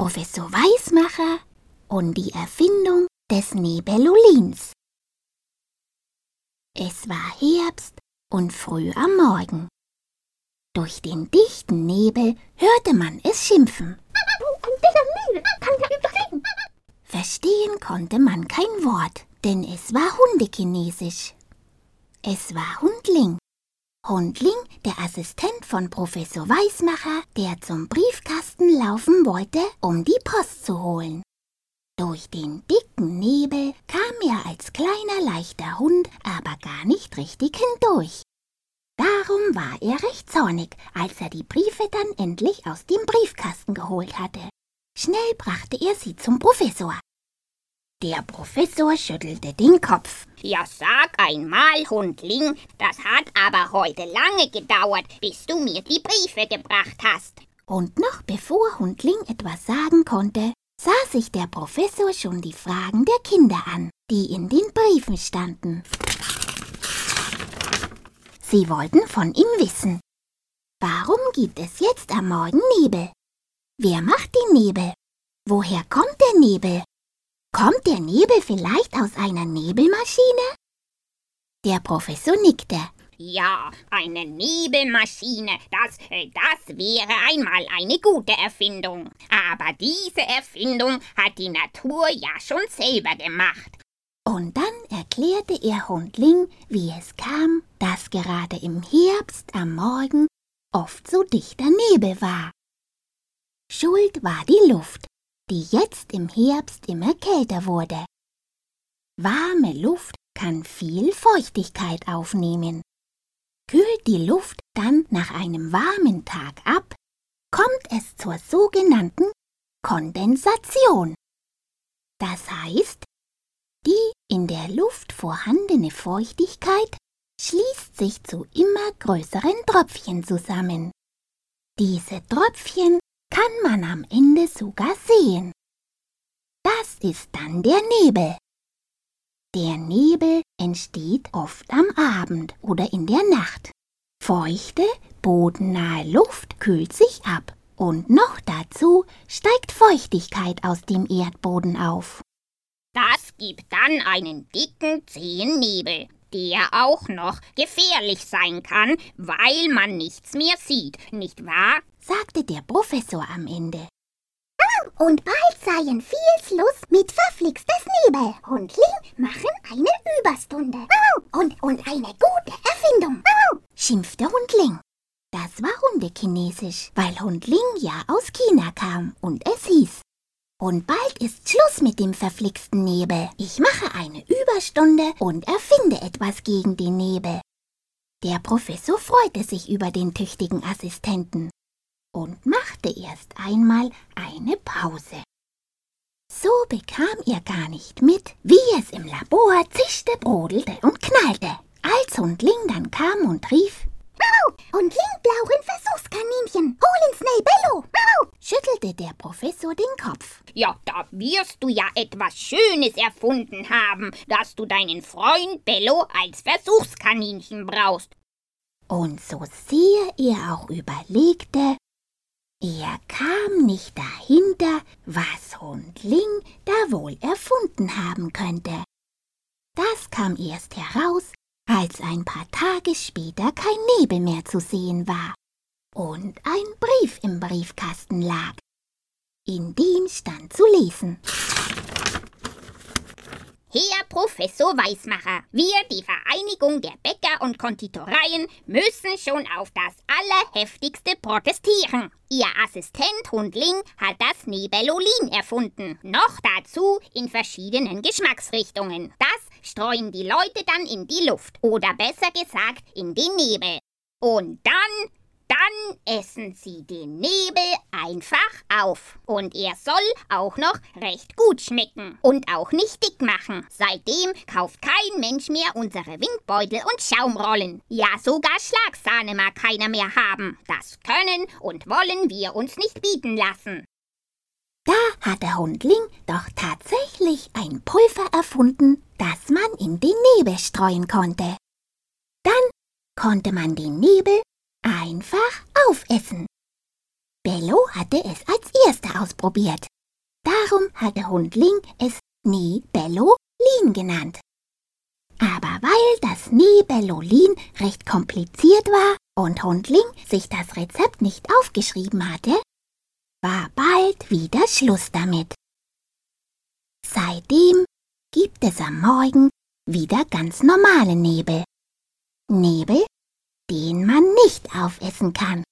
Professor Weismacher und die Erfindung des Nebelolins. Es war Herbst und früh am Morgen. Durch den dichten Nebel hörte man es schimpfen. Verstehen konnte man kein Wort, denn es war Hundechinesisch. Es war Hundling. Hundling, der Assistent von Professor Weismacher, der zum Briefkasten laufen wollte, um die Post zu holen. Durch den dicken Nebel kam er als kleiner leichter Hund aber gar nicht richtig hindurch. Darum war er recht zornig, als er die Briefe dann endlich aus dem Briefkasten geholt hatte. Schnell brachte er sie zum Professor. Der Professor schüttelte den Kopf. Ja, sag einmal, Hundling, das hat aber heute lange gedauert, bis du mir die Briefe gebracht hast. Und noch bevor Hundling etwas sagen konnte, sah sich der Professor schon die Fragen der Kinder an, die in den Briefen standen. Sie wollten von ihm wissen, warum gibt es jetzt am Morgen Nebel? Wer macht den Nebel? Woher kommt der Nebel? Kommt der Nebel vielleicht aus einer Nebelmaschine? Der Professor nickte. Ja, eine Nebelmaschine, das, äh, das wäre einmal eine gute Erfindung. Aber diese Erfindung hat die Natur ja schon selber gemacht. Und dann erklärte er Hundling, wie es kam, dass gerade im Herbst am Morgen oft so dichter Nebel war. Schuld war die Luft, die jetzt im Herbst immer kälter wurde. Warme Luft kann viel Feuchtigkeit aufnehmen. Kühlt die Luft dann nach einem warmen Tag ab, kommt es zur sogenannten Kondensation. Das heißt, die in der Luft vorhandene Feuchtigkeit schließt sich zu immer größeren Tröpfchen zusammen. Diese Tröpfchen kann man am Ende sogar sehen. Das ist dann der Nebel. Der Nebel entsteht oft am Abend oder in der Nacht. Feuchte, bodennahe Luft kühlt sich ab und noch dazu steigt Feuchtigkeit aus dem Erdboden auf. Das gibt dann einen dicken, zähen Nebel, der auch noch gefährlich sein kann, weil man nichts mehr sieht, nicht wahr? Sagte der Professor am Ende. Und bald seien viel Schluss mit verflixtes Nebel. Hundling machen eine Überstunde. Und, und eine gute Erfindung. schimpfte Hundling. Das war Hundechinesisch, weil Hundling ja aus China kam und es hieß. Und bald ist Schluss mit dem verflixten Nebel. Ich mache eine Überstunde und erfinde etwas gegen den Nebel. Der Professor freute sich über den tüchtigen Assistenten und machte erst einmal eine Pause. So bekam er gar nicht mit, wie es im Labor zischte, brodelte und knallte. Als Hundling dann kam und rief, Und Lingblauen Versuchskaninchen, holen schnell Bello. schüttelte der Professor den Kopf. Ja, da wirst du ja etwas Schönes erfunden haben, dass du deinen Freund Bello als Versuchskaninchen brauchst. Und so sehr er auch überlegte, er kam nicht dahinter, was Hundling da wohl erfunden haben könnte. Das kam erst heraus, als ein paar Tage später kein Nebel mehr zu sehen war und ein Brief im Briefkasten lag. In dem stand zu lesen. Herr Professor Weismacher, wir, die Vereinigung der Bäcker und Konditoreien, müssen schon auf das Allerheftigste protestieren. Ihr Assistent Hundling hat das Nebelolin erfunden. Noch dazu in verschiedenen Geschmacksrichtungen. Das streuen die Leute dann in die Luft. Oder besser gesagt in den Nebel. Und dann dann essen Sie den Nebel einfach auf. Und er soll auch noch recht gut schmecken und auch nicht dick machen. Seitdem kauft kein Mensch mehr unsere Windbeutel und Schaumrollen. Ja, sogar Schlagsahne mag keiner mehr haben. Das können und wollen wir uns nicht bieten lassen. Da hat der Hundling doch tatsächlich ein Pulver erfunden, das man in den Nebel streuen konnte. Dann konnte man den Nebel einfach aufessen. Bello hatte es als erster ausprobiert. Darum hatte Hundling es Nebellolin genannt. Aber weil das Nebellolin recht kompliziert war und Hundling sich das Rezept nicht aufgeschrieben hatte, war bald wieder Schluss damit. Seitdem gibt es am Morgen wieder ganz normale Nebel. Nebel, den man nicht aufessen kann.